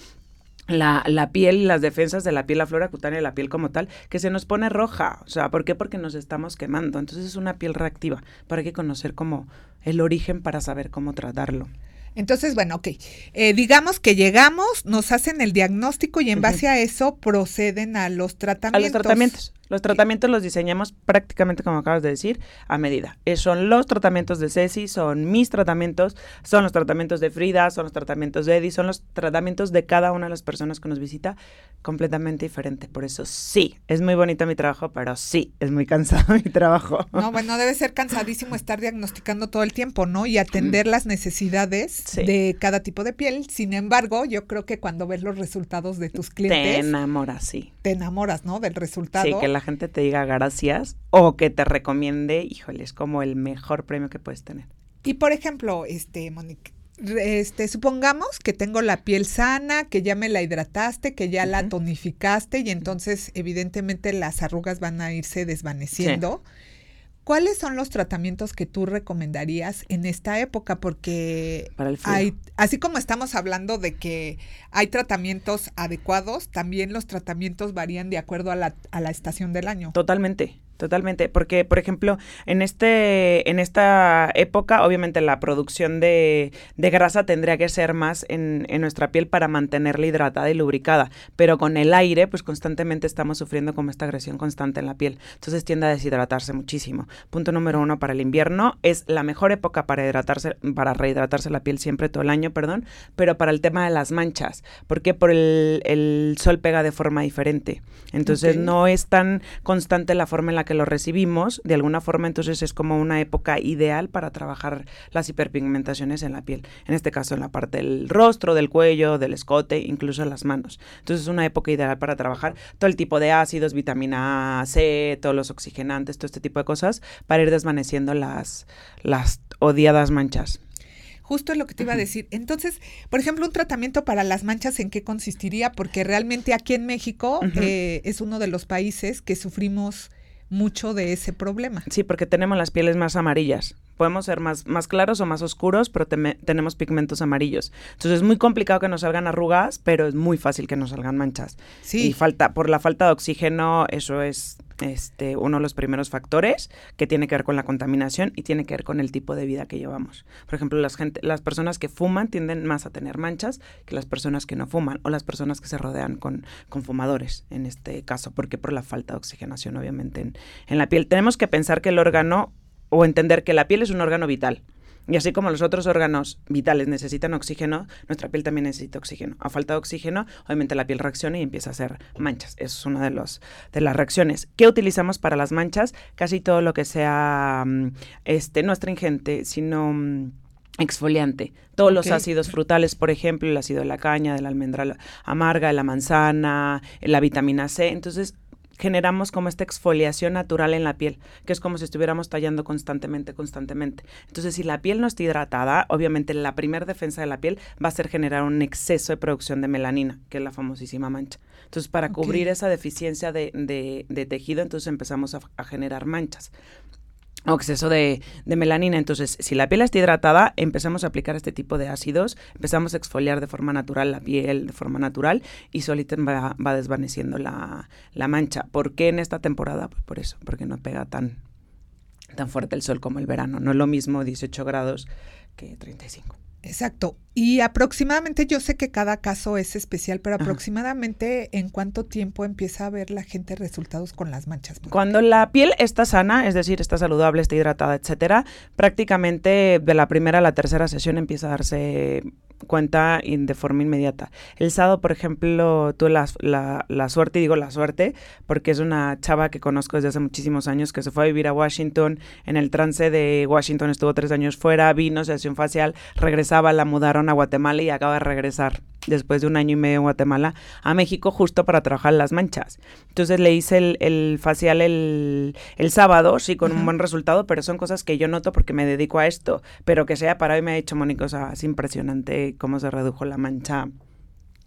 la, la piel las defensas de la piel, la flora cutánea de la piel como tal, que se nos pone roja. O sea, ¿por qué? Porque nos estamos quemando. Entonces es una piel reactiva. Pero hay que conocer como el origen para saber cómo tratarlo. Entonces, bueno, ok. Eh, digamos que llegamos, nos hacen el diagnóstico y en base a eso proceden a los A tratamientos. los tratamientos. Los tratamientos los diseñamos prácticamente, como acabas de decir, a medida. Eh, son los tratamientos de Ceci, son mis tratamientos, son los tratamientos de Frida, son los tratamientos de Eddie, son los tratamientos de cada una de las personas que nos visita completamente diferente. Por eso sí, es muy bonito mi trabajo, pero sí, es muy cansado mi trabajo. No, bueno, debe ser cansadísimo estar diagnosticando todo el tiempo, ¿no? Y atender las necesidades Sí. de cada tipo de piel. Sin embargo, yo creo que cuando ves los resultados de tus Te clientes, enamoras, sí. te enamoras, ¿no? Del resultado. Sí, que la gente te diga gracias o que te recomiende, híjole, es como el mejor premio que puedes tener. Y por ejemplo, este, Monique, este, supongamos que tengo la piel sana, que ya me la hidrataste, que ya la tonificaste y entonces evidentemente las arrugas van a irse desvaneciendo. ¿Cuáles son los tratamientos que tú recomendarías en esta época? Porque Para el frío. hay, así como estamos hablando de que hay tratamientos adecuados, también los tratamientos varían de acuerdo a la, a la estación del año. Totalmente, totalmente, porque por ejemplo, en este en esta época obviamente la producción de, de grasa tendría que ser más en, en nuestra piel para mantenerla hidratada y lubricada, pero con el aire pues constantemente estamos sufriendo como esta agresión constante en la piel, entonces tiende a deshidratarse muchísimo. Punto número uno para el invierno es la mejor época para hidratarse, para rehidratarse la piel siempre todo el año, perdón, pero para el tema de las manchas, porque por el, el sol pega de forma diferente, entonces no es tan constante la forma en la que lo recibimos, de alguna forma entonces es como una época ideal para trabajar las hiperpigmentaciones en la piel, en este caso en la parte del rostro, del cuello, del escote, incluso en las manos. Entonces es una época ideal para trabajar todo el tipo de ácidos, vitamina C, todos los oxigenantes, todo este tipo de cosas, para ir desvaneciendo las, las odiadas manchas. Justo es lo que te iba a decir. Entonces, por ejemplo, un tratamiento para las manchas, ¿en qué consistiría? Porque realmente aquí en México eh, es uno de los países que sufrimos mucho de ese problema. Sí, porque tenemos las pieles más amarillas. Podemos ser más, más claros o más oscuros, pero teme- tenemos pigmentos amarillos. Entonces es muy complicado que nos salgan arrugas, pero es muy fácil que nos salgan manchas. Y Sí, falta, por la falta de oxígeno, eso es este, uno de los primeros factores que tiene que ver con la contaminación y tiene que ver con el tipo de vida que llevamos. Por ejemplo, las, personas que fuman tienden más a tener manchas que las personas que no fuman o las personas que se rodean con, con fumadores, en este caso, porque por la falta de oxigenación, obviamente, en, en la piel. Tenemos que pensar que el órgano o entender que la piel es un órgano vital. Y así como los otros órganos vitales necesitan oxígeno, nuestra piel también necesita oxígeno. A falta de oxígeno, obviamente la piel reacciona y empieza a hacer manchas. Eso es una de, los, de las reacciones. ¿Qué utilizamos para las manchas? Casi todo lo que sea mm, este, no astringente, sino mm, exfoliante. Todos los ácidos frutales, por ejemplo, el ácido de la caña, de la almendra amarga, de la manzana, la vitamina C. Entonces, generamos como esta exfoliación natural en la piel, que es como si estuviéramos tallando constantemente, constantemente. Entonces, si la piel no está hidratada, obviamente la primera defensa de la piel va a ser generar un exceso de producción de melanina, que es la famosísima mancha. Entonces, para cubrir esa deficiencia de, de- de tejido, entonces empezamos a- a generar manchas o exceso de, melanina. Entonces, si la piel está hidratada, empezamos a aplicar este tipo de ácidos, empezamos a exfoliar de forma natural la piel, de forma natural, y solita va, va desvaneciendo la, la mancha. ¿Por qué en esta temporada? Pues por eso, porque no pega tan, tan fuerte el sol como el verano. No es lo mismo 18 grados que 35. Exacto. Y aproximadamente, yo sé que cada caso es especial, pero Ajá. aproximadamente en cuánto tiempo empieza a ver la gente resultados con las manchas. Cuando la piel está sana, es decir, está saludable, está hidratada, etcétera, prácticamente de la primera a la tercera sesión empieza a darse cuenta de forma inmediata. El sábado, por ejemplo, tuve la, la, la suerte, y digo la suerte, porque es una chava que conozco desde hace muchísimos años, que se fue a vivir a Washington, en el trance de Washington estuvo tres años fuera, vino, se hacía un facial, regresaba, la mudaron a Guatemala y acaba de regresar después de un año y medio en Guatemala a México justo para trabajar las manchas. Entonces le hice el, el facial el, el sábado, sí, con un buen resultado, pero son cosas que yo noto porque me dedico a esto. Pero que sea para hoy me ha hecho, Mónica, o sea, es impresionante cómo se redujo la mancha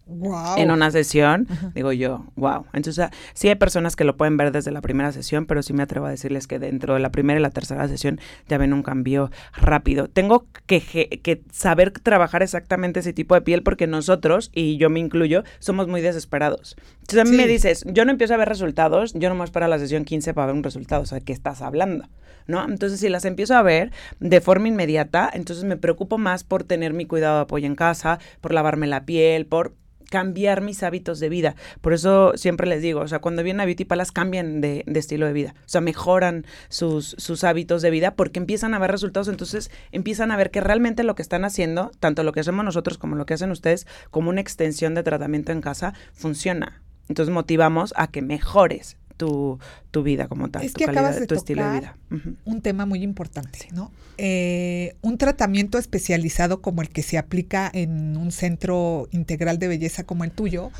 Wow. en una sesión, Ajá. digo yo, wow. Entonces, sí hay personas que lo pueden ver desde la primera sesión, pero sí me atrevo a decirles que dentro de la primera y la tercera sesión ya ven un cambio rápido. Tengo que, saber trabajar exactamente ese tipo de piel porque nosotros, y yo me incluyo, somos muy desesperados. Entonces, a mí me dices, yo no empiezo a ver resultados, yo no me espero a la sesión 15 para ver un resultado, o sea, ¿qué estás hablando? ¿No? Entonces, si las empiezo a ver de forma inmediata, entonces me preocupo más por tener mi cuidado de apoyo en casa, por lavarme la piel, por cambiar mis hábitos de vida. Por eso siempre les digo, o sea, cuando vienen a Beauty Palace cambian de, estilo de vida. O sea, mejoran sus, sus hábitos de vida porque empiezan a ver resultados, entonces empiezan a ver que realmente lo que están haciendo, tanto lo que hacemos nosotros como lo que hacen ustedes, como una extensión de tratamiento en casa, funciona. Entonces motivamos a que mejores tu, tu vida como tal, Es tu que calidad, acabas de tu estilo de tocar vida. Un tema muy importante, ¿no? Eh, un tratamiento especializado como el que se aplica en un centro integral de belleza como el tuyo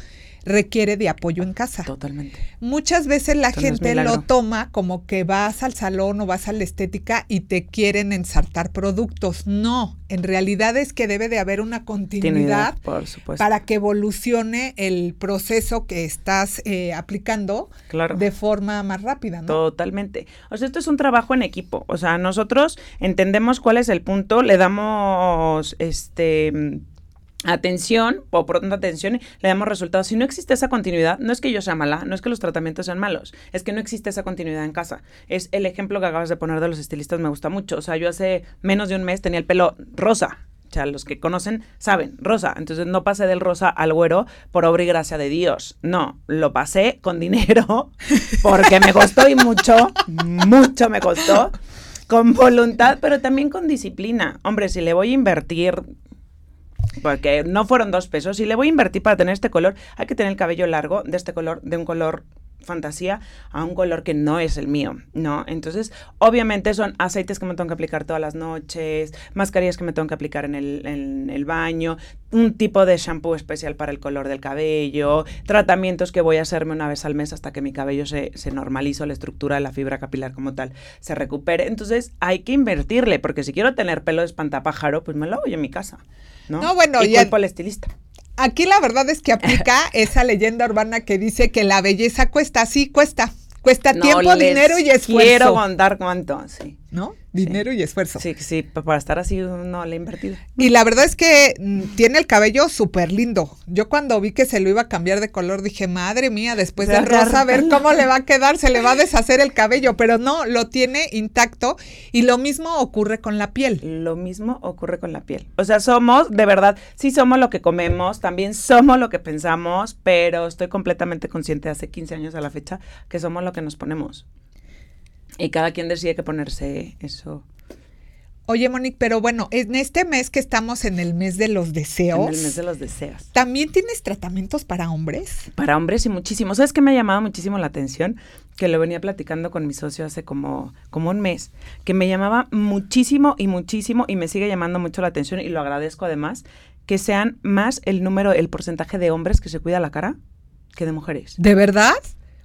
requiere de apoyo en casa. Totalmente. Muchas veces la gente lo toma como que vas al salón o vas a la estética y te quieren ensartar productos. No, en realidad es que debe de haber una continuidad por para que evolucione el proceso que estás eh, aplicando claro. de forma más rápida, ¿no? Totalmente. O sea, esto es un trabajo en equipo. O sea, nosotros entendemos cuál es el punto, le damos este atención o pronta atención, le damos resultados. Si no existe esa continuidad, no es que yo sea mala, no es que los tratamientos sean malos, es que no existe esa continuidad en casa. Es el ejemplo que acabas de poner de los estilistas, me gusta mucho. O sea, yo hace menos de un mes tenía el pelo rosa. O sea, los que conocen saben, rosa. Entonces no pasé del rosa al güero por obra y gracia de Dios. No, lo pasé con dinero porque me costó y mucho, mucho me costó. Con voluntad, pero también con disciplina. Hombre, si le voy a invertir porque no fueron dos pesos. Si le voy a invertir para tener este color, hay que tener el cabello largo de este color, de un color fantasía a un color que no es el mío, ¿no? Entonces, obviamente son aceites que me tengo que aplicar todas las noches, mascarillas que me tengo que aplicar en el, en el baño, un tipo de shampoo especial para el color del cabello, tratamientos que voy a hacerme una vez al mes hasta que mi cabello se, se normalice, la estructura de la fibra capilar como tal se recupere. Entonces, hay que invertirle, porque si quiero tener pelo de espantapájaro, pues me lo hago yo en mi casa, ¿no? No, bueno, y ya- culpo al estilista. Aquí la verdad es que aplica esa leyenda urbana que dice que la belleza cuesta, sí, cuesta. Cuesta No tiempo, dinero y esfuerzo. Quiero contar cuánto, sí. ¿No? Dinero y esfuerzo. Sí, sí, pa- para estar así no le he invertido. Y la verdad es que mm, tiene el cabello súper lindo. Yo cuando vi que se lo iba a cambiar de color dije, madre mía, después del rosa, a ver cómo le va a quedar, se le va a deshacer el cabello, pero no, lo tiene intacto y lo mismo ocurre con la piel. Lo mismo ocurre con la piel. O sea, somos, de verdad, sí somos lo que comemos, también somos lo que pensamos, pero estoy completamente consciente de hace 15 años a la fecha que somos lo que nos ponemos. Y cada quien decide que ponerse eso. Oye, Monique, pero bueno, en este mes que estamos en el mes de los deseos. En el mes de los deseos. ¿También tienes tratamientos para hombres? Para hombres y muchísimo. ¿Sabes qué me ha llamado muchísimo la atención? Que lo venía platicando con mi socio hace como, como un mes. Que me llamaba muchísimo y muchísimo y me sigue llamando mucho la atención y lo agradezco además. Que sean más el número, el porcentaje de hombres que se cuida la cara que de mujeres. ¿De verdad?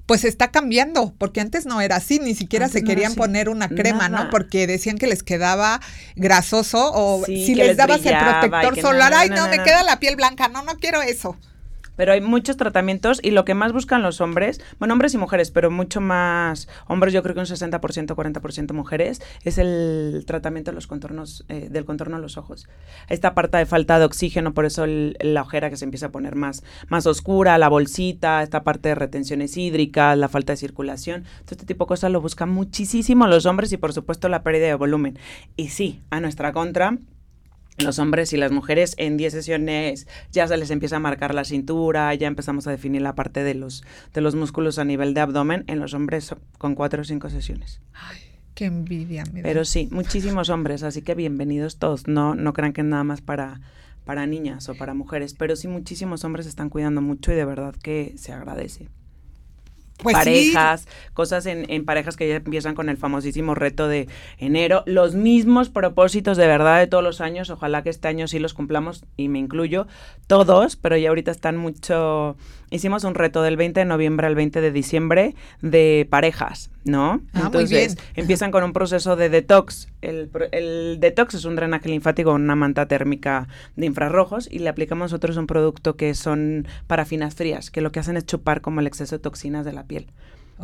Pues está cambiando, porque antes no era así, ni siquiera se querían poner una crema, ¿no? Porque decían que les quedaba grasoso o si les, dabas el protector solar, ay, no, me queda la piel blanca, no, no quiero eso pero hay muchos tratamientos y lo que más buscan los hombres, bueno, hombres y mujeres, pero mucho más hombres, yo creo que un 60%, 40% mujeres, es el tratamiento de los contornos, eh, del contorno de los ojos. Esta parte de falta de oxígeno, por eso la ojera que se empieza a poner más, más oscura, la bolsita, esta parte de retenciones hídricas, la falta de circulación, todo este tipo de cosas lo buscan muchísimo los hombres y por supuesto la pérdida de volumen. Y sí, a nuestra contra, los hombres y las mujeres en 10 sesiones ya se les empieza a marcar la cintura, ya empezamos a definir la parte de los, de los músculos a nivel de abdomen, en los hombres con 4 o 5 sesiones. Ay, qué envidia. Pero sí, muchísimos hombres, así que bienvenidos todos, no, no crean que es nada más para, para niñas o para mujeres, pero sí muchísimos hombres están cuidando mucho y de verdad que se agradece. Pues parejas, cosas en, en, parejas que ya empiezan con el famosísimo reto de enero, los mismos propósitos de verdad de todos los años, ojalá que este año sí los cumplamos y me incluyo todos, pero ya ahorita están mucho hicimos un reto del 20 de noviembre al 20 de diciembre de parejas, ¿no? Ah, Entonces, empiezan con un proceso de detox. El, el, detox es un drenaje linfático, una manta térmica de infrarrojos y le aplicamos nosotros un producto que son parafinas frías, que lo que hacen es chupar como el exceso de toxinas de la piel.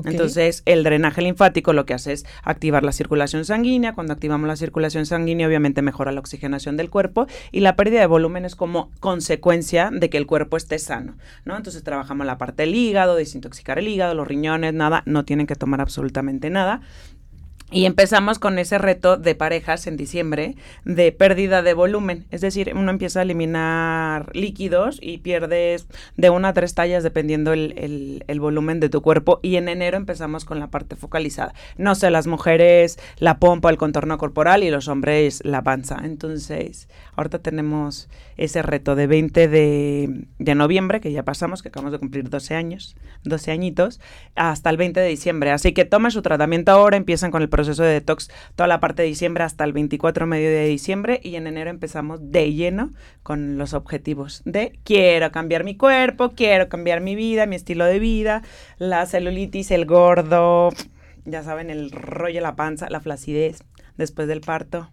Entonces, el drenaje linfático lo que hace es activar la circulación sanguínea. Cuando activamos la circulación sanguínea, obviamente mejora la oxigenación del cuerpo y la pérdida de volumen es como consecuencia de que el cuerpo esté sano, ¿no? Entonces, trabajamos la parte del hígado, desintoxicar el hígado, los riñones, nada, no tienen que tomar absolutamente nada. Y empezamos con ese reto de parejas en diciembre de pérdida de volumen. Es decir, uno empieza a eliminar líquidos y pierdes de una a tres tallas dependiendo el, el, volumen de tu cuerpo. Y en enero empezamos con la parte focalizada. No sé, las mujeres la pompa, el contorno corporal y los hombres la panza. Entonces, ahorita tenemos ese reto de 20 de, de noviembre, que ya pasamos, que acabamos de cumplir 12 años, 12 añitos, hasta el 20 de diciembre. Así que tomen su tratamiento ahora, empiezan con el proceso de detox toda la parte de diciembre hasta el 24 medio de diciembre y en enero empezamos de lleno con los objetivos de quiero cambiar mi cuerpo, quiero cambiar mi vida, mi estilo de vida, la celulitis, el gordo, ya saben, el rollo, la panza, la flacidez después del parto.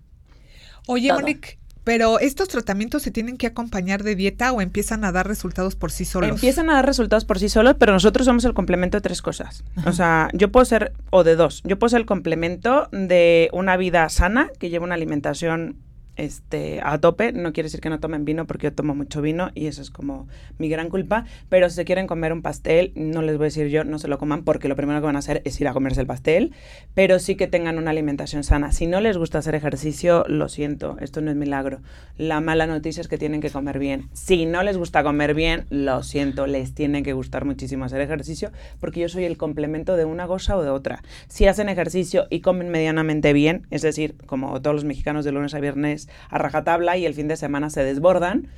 Oye, Monique, pero estos tratamientos se tienen que acompañar de dieta o empiezan a dar resultados por sí solos. Empiezan a dar resultados por sí solos, pero nosotros somos el complemento de tres cosas. O sea, yo puedo ser, o de dos, yo puedo ser el complemento de una vida sana, que lleva una alimentación este, a tope. No quiere decir que no tomen vino porque yo tomo mucho vino y eso es como mi gran culpa. Pero si se quieren comer un pastel, no les voy a decir yo, no se lo coman porque lo primero que van a hacer es ir a comerse el pastel. Pero sí que tengan una alimentación sana. Si no les gusta hacer ejercicio, lo siento, esto no es milagro. La mala noticia es que tienen que comer bien. Si no les gusta comer bien, lo siento, les tiene que gustar muchísimo hacer ejercicio porque yo soy el complemento de una cosa o de otra. Si hacen ejercicio y comen medianamente bien, es decir, como todos los mexicanos de lunes a viernes, a rajatabla y el fin de semana se desbordan,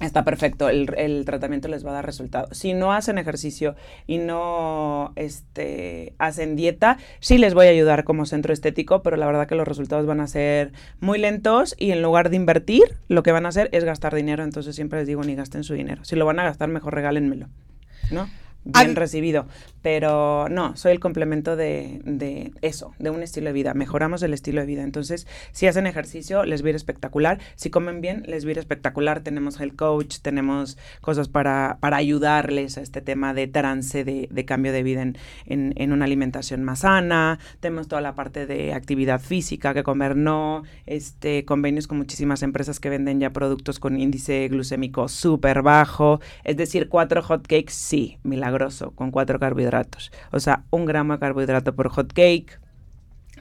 está perfecto, el, tratamiento les va a dar resultado. Si no hacen ejercicio y no este, hacen dieta, sí les voy a ayudar como centro estético, pero la verdad que los resultados van a ser muy lentos y en lugar de invertir, lo que van a hacer es gastar dinero. Entonces siempre les digo, ni gasten su dinero. Si lo van a gastar, mejor regálenmelo, ¿no? Bien recibido. Pero no, soy el complemento de, de, eso, de un estilo de vida. Mejoramos el estilo de vida. Entonces, si hacen ejercicio, les va espectacular. Si comen bien, les va espectacular. Tenemos el coach, tenemos cosas para, para ayudarles a este tema de trance, de, cambio de vida en, en, una alimentación más sana. Tenemos toda la parte de actividad física, que comer no. Este, convenios con muchísimas empresas que venden ya productos con índice glucémico súper bajo. Es decir, cuatro hot cakes, sí, milagro con cuatro carbohidratos. O sea, un gramo de carbohidrato por hot cake,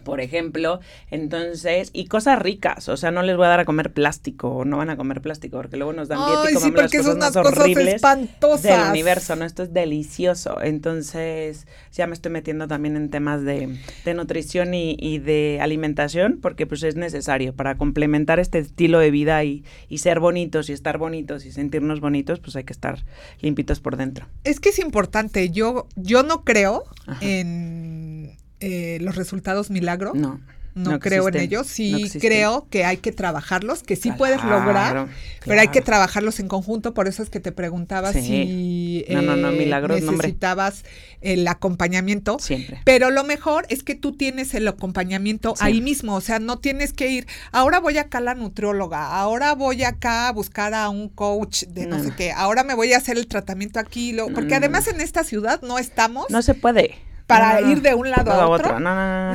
por ejemplo. Entonces, y cosas ricas, o sea, no les voy a dar a comer plástico, no van a comer plástico, porque luego nos dan dieta y Ay, sí, porque son unas cosas horribles del espantosas. universo, ¿no? Esto es delicioso. Entonces, ya me estoy metiendo también en temas de, de nutrición y, y de alimentación, porque pues es necesario para complementar este estilo de vida y, y ser bonitos y estar bonitos y sentirnos bonitos, pues hay que estar limpitos por dentro. Es que es importante. Yo, yo no creo Ajá. en eh, los resultados milagro. No. No, no creo en ellos. Sí no creo que hay que trabajarlos, que sí puedes Claro, lograr, pero hay que trabajarlos en conjunto. Por eso es que te preguntaba Sí. si No, no, no, eh, milagros, no, hombre. necesitabas el acompañamiento. Siempre. Pero lo mejor es que tú tienes el acompañamiento ahí mismo, o sea, no tienes que ir, ahora voy acá a la nutrióloga, ahora voy acá a buscar a un coach de no, sé qué, ahora me voy a hacer el tratamiento aquí, lo- porque además en esta ciudad no estamos No se puede. Para No, ir de un lado a otro,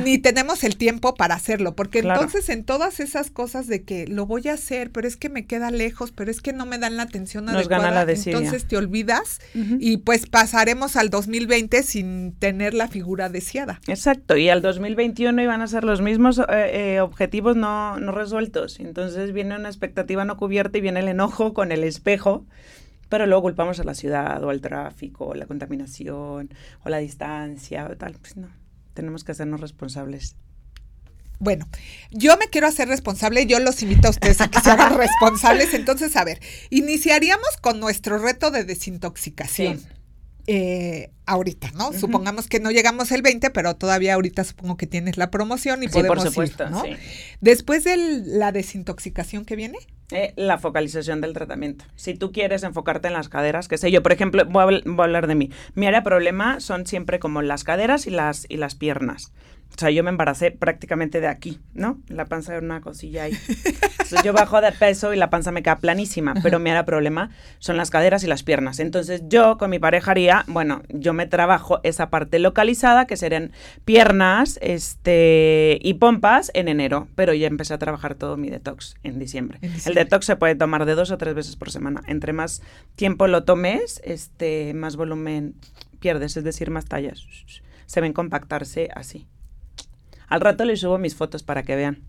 ni tenemos el tiempo para hacerlo, porque Claro. entonces en todas esas cosas de que lo voy a hacer, pero es que me queda lejos, pero es que no me dan la atención Nos adecuada, gana la entonces te olvidas y pues pasaremos al 2020 sin tener la figura deseada. Exacto, y al 2021 iban a ser los mismos eh, eh, objetivos no, no resueltos. Entonces viene una expectativa no cubierta y viene el enojo con el espejo, pero luego culpamos a la ciudad o al tráfico, o la contaminación, o la distancia, o tal. Pues no, tenemos que hacernos responsables. Bueno, yo me quiero hacer responsable, yo los invito a ustedes a que se hagan responsables. Entonces, a ver, iniciaríamos con nuestro reto de desintoxicación. Sí. eh, ahorita, ¿no? Supongamos que no llegamos el 20, pero todavía ahorita supongo que tienes la promoción y Sí, por podemos supuesto, ir, ¿no? sí. Después de la desintoxicación que viene, Eh, la focalización del tratamiento. Si tú quieres enfocarte en las caderas, que sé yo, por ejemplo, voy a, voy a hablar de mí. Mi área problema son siempre como las caderas y las, y las piernas. O sea, yo me embaracé prácticamente de aquí, ¿no? La panza era una cosilla ahí. Entonces yo bajo de peso y la panza me queda planísima, pero mi área de problema son las caderas y las piernas. Entonces yo con mi pareja haría, bueno, yo me trabajo esa parte localizada, que serían piernas este, y pompas en enero, pero ya empecé a trabajar todo mi detox en diciembre. En El diciembre. detox se puede tomar de dos o tres veces por semana. Entre más tiempo lo tomes, este, más volumen pierdes, es decir, más tallas. Se ven compactarse así. Al rato les subo mis fotos para que vean.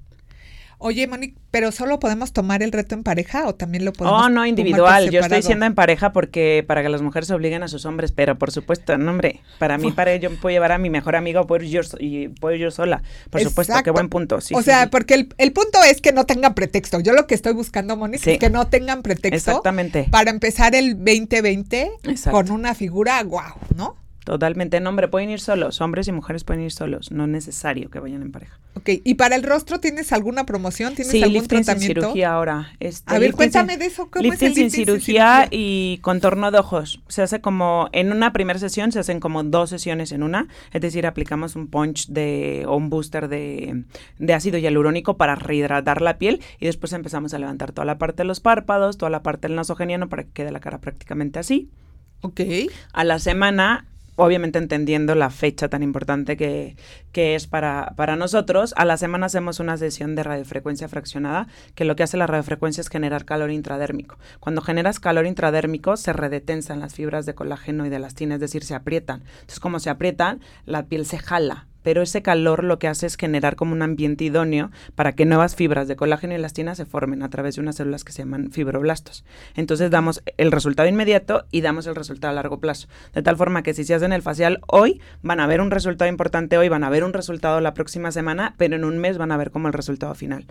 oye, Monique, ¿pero solo podemos tomar el reto en pareja o también lo podemos Oh, no, individual. Yo estoy diciendo en pareja porque para que las mujeres obliguen a sus hombres, pero por supuesto, no, hombre, para mí, para yo puedo llevar a mi mejor amiga o puedo ir yo, y puedo ir yo sola. Por supuesto, qué buen punto. Sí, o sí, sea, sí. porque el, el punto es que no tengan pretexto. Yo lo que estoy buscando, Monique, Sí. es que no tengan pretexto Exactamente. para empezar el 2020 Exacto. con una figura guau, ¿no? Totalmente. No, hombre, pueden ir solos. Hombres y mujeres pueden ir solos. No es necesario que vayan en pareja. Ok, ¿y para el rostro tienes alguna promoción? ¿Tienes Sí, algún lifting sin tratamiento? cirugía ahora. Este, A ver, cuéntame sin- de eso. ¿Cómo es Lifting el sin lifting cirugía y contorno de ojos. Se hace como, en una primera sesión se hacen como dos sesiones en una, es decir, aplicamos un punch de, o un booster de, de ácido hialurónico para rehidratar la piel y después empezamos a levantar toda la parte de los párpados, toda la parte del nasogeniano para que quede la cara prácticamente así. Ok. A la semana obviamente entendiendo la fecha tan importante que, que es para, para nosotros, a la semana hacemos una sesión de radiofrecuencia fraccionada, que lo que hace la radiofrecuencia es generar calor intradérmico. Cuando generas calor intradérmico, se redetensan las fibras de colágeno y de elastina, es decir, se aprietan. Entonces, como se aprietan, la piel se jala, pero ese calor lo que hace es generar como un ambiente idóneo para que nuevas fibras de colágeno y elastina se formen a través de unas células que se llaman fibroblastos. Entonces damos el resultado inmediato y damos el resultado a largo plazo. De tal forma que si se hacen el facial hoy, van a ver un resultado importante hoy, van a ver un resultado la próxima semana, pero en un mes van a ver como el resultado final.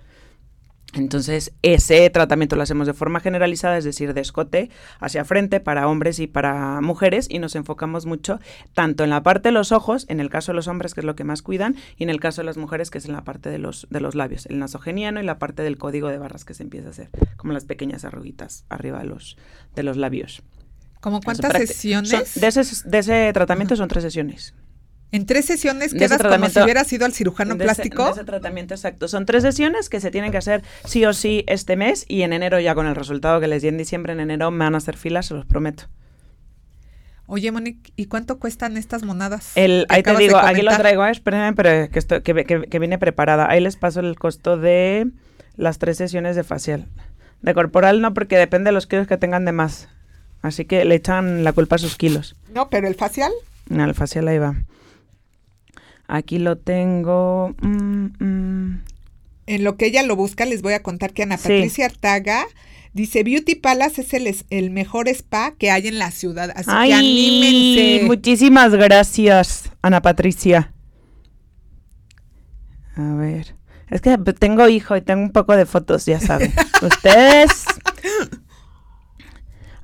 Entonces, ese tratamiento lo hacemos de forma generalizada, es decir, de escote hacia frente para hombres y para mujeres, y nos enfocamos mucho tanto en la parte de los ojos, en el caso de los hombres, que es lo que más cuidan, y en el caso de las mujeres, que es en la parte de los, de los labios, el nasogeniano y la parte del código de barras que se empieza a hacer, como las pequeñas arruguitas arriba de los, de los labios. ¿Como cuántas sesiones? son- de, ese, de ese tratamiento son tres sesiones. En tres sesiones ese quedas como si hubieras ido al cirujano De ese- plástico. de ese tratamiento exacto. Son tres sesiones que se tienen que hacer sí o sí este mes y en enero ya con el resultado que les di en diciembre, en enero me van a hacer filas, se los prometo. Oye, Monique, ¿y cuánto cuestan estas monadas? El, ahí te digo, aquí lo traigo, eh, espérenme, pero que, estoy, que, que, que viene preparada. Ahí les paso el costo de las tres sesiones de facial. De corporal no, porque depende de los kilos que tengan de más. Así que le echan la culpa a sus kilos. No, pero el facial. No, el facial ahí va. Aquí lo tengo. mm, en lo que ella lo busca, les voy a contar que Ana Patricia Artaga dice, Beauty Palace es el, el mejor spa que hay en la ciudad, así que anímense. Muchísimas gracias, Ana Patricia. A ver. Es que tengo hijo y tengo un poco de fotos, ya saben. Ustedes.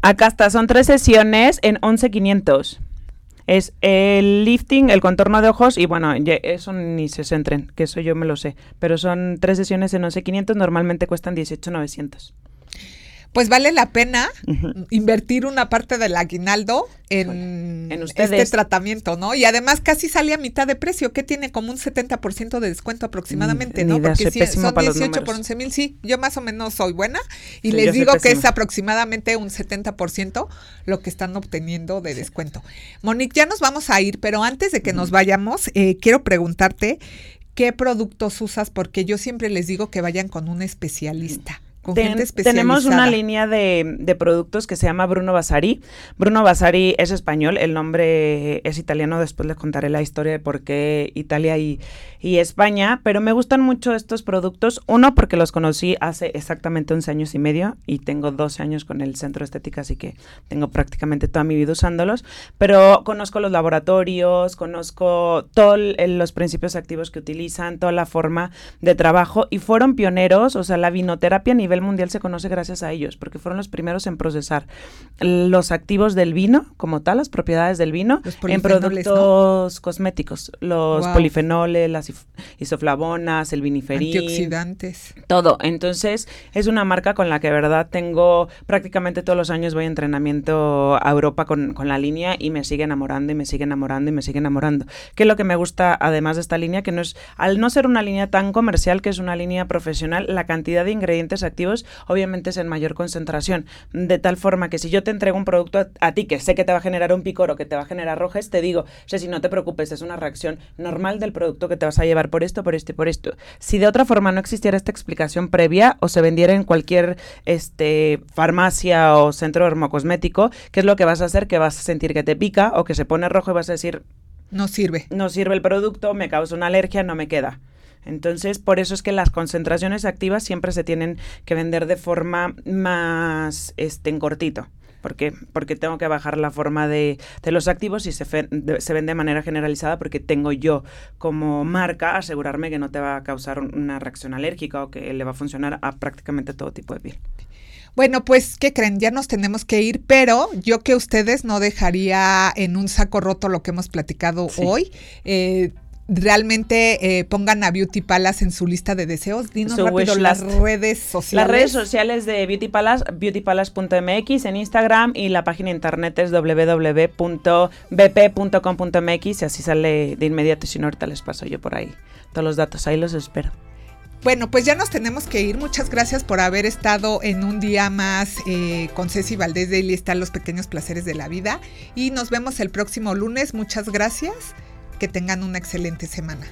Acá está, son tres sesiones en 11,500. Es el lifting, el contorno de ojos y bueno, eso ni se centren, que eso yo me lo sé. Pero son tres sesiones en 11,500, normalmente cuestan 18,900 pues vale la pena invertir una parte del aguinaldo en, este tratamiento, ¿no? Y además casi sale a mitad de precio, que tiene como un 70% de descuento aproximadamente, ¿no? Porque si son 18 por 11 mil, sí, yo más o menos soy buena y les digo que es aproximadamente un 70% lo que están obteniendo de descuento. Monique, ya nos vamos a ir, pero antes de que nos vayamos, eh, quiero preguntarte qué productos usas, porque yo siempre les digo que vayan con un especialista tenemos una línea de, productos que se llama Bruno Vasari. Bruno Vasari es español, el nombre es italiano, después les contaré la historia de por qué Italia y, España, pero me gustan mucho estos productos. Uno, porque los conocí hace exactamente 11 años y medio y tengo 12 años con el centro estética, así que tengo prácticamente toda mi vida usándolos, pero conozco los laboratorios, conozco todos los principios activos que utilizan, toda la forma de trabajo y fueron pioneros, o sea, la vinoterapia a nivel mundial se conoce gracias a ellos, porque fueron los primeros en procesar los activos del vino, como tal, las propiedades del vino, en productos cosméticos, los polifenoles, las isoflavonas, el viniferín. Antioxidantes. Todo. Entonces, es una marca con la que, verdad, tengo prácticamente todos los años voy a entrenamiento a Europa con, con la línea y me sigue enamorando y me sigue enamorando y me sigue enamorando. Que es lo que me gusta, además de esta línea, que no es, al no ser una línea tan comercial, que es una línea profesional, la cantidad de ingredientes activos obviamente es en mayor concentración. De tal forma que si yo te entrego un producto a, ti que sé que te va a generar un picor o que te va a generar rojes, te digo, si no te preocupes, es una reacción normal del producto que te vas a llevar por esto, por esto y por esto. Si de otra forma no existiera esta explicación previa o se vendiera en cualquier este, farmacia o centro dermocosmético, ¿qué es lo que vas a hacer? Que vas a sentir que te pica o que se pone rojo y vas a decir, no sirve. No sirve el producto, me causa una alergia, no me queda. Entonces, por eso es que las concentraciones activas siempre se tienen que vender de forma más este, en cortito. ¿Por qué? Porque tengo que bajar la forma de, de los activos y se, se vende de manera generalizada porque tengo yo como marca asegurarme que no te va a causar una reacción alérgica o que le va a funcionar a prácticamente todo tipo de piel. Bueno, pues, ¿qué creen? Ya nos tenemos que ir, pero yo que ustedes no dejaría en un saco roto lo que hemos platicado hoy. Eh, realmente eh, pongan a Beauty Palace en su lista de deseos. Dinos rápido las redes sociales. Las redes sociales de Beauty Palace, beautypalace.mx en Instagram y la página internet es www.bp.com.mx y así sale de inmediato. Si no, ahorita les paso yo por ahí todos los datos. Ahí los espero. Bueno, pues ya nos tenemos que ir. Muchas gracias por haber estado en un día más eh, con Ceci Valdés de están Los Pequeños Placeres de la Vida. Y nos vemos el próximo lunes. Muchas gracias. Que tengan una excelente semana.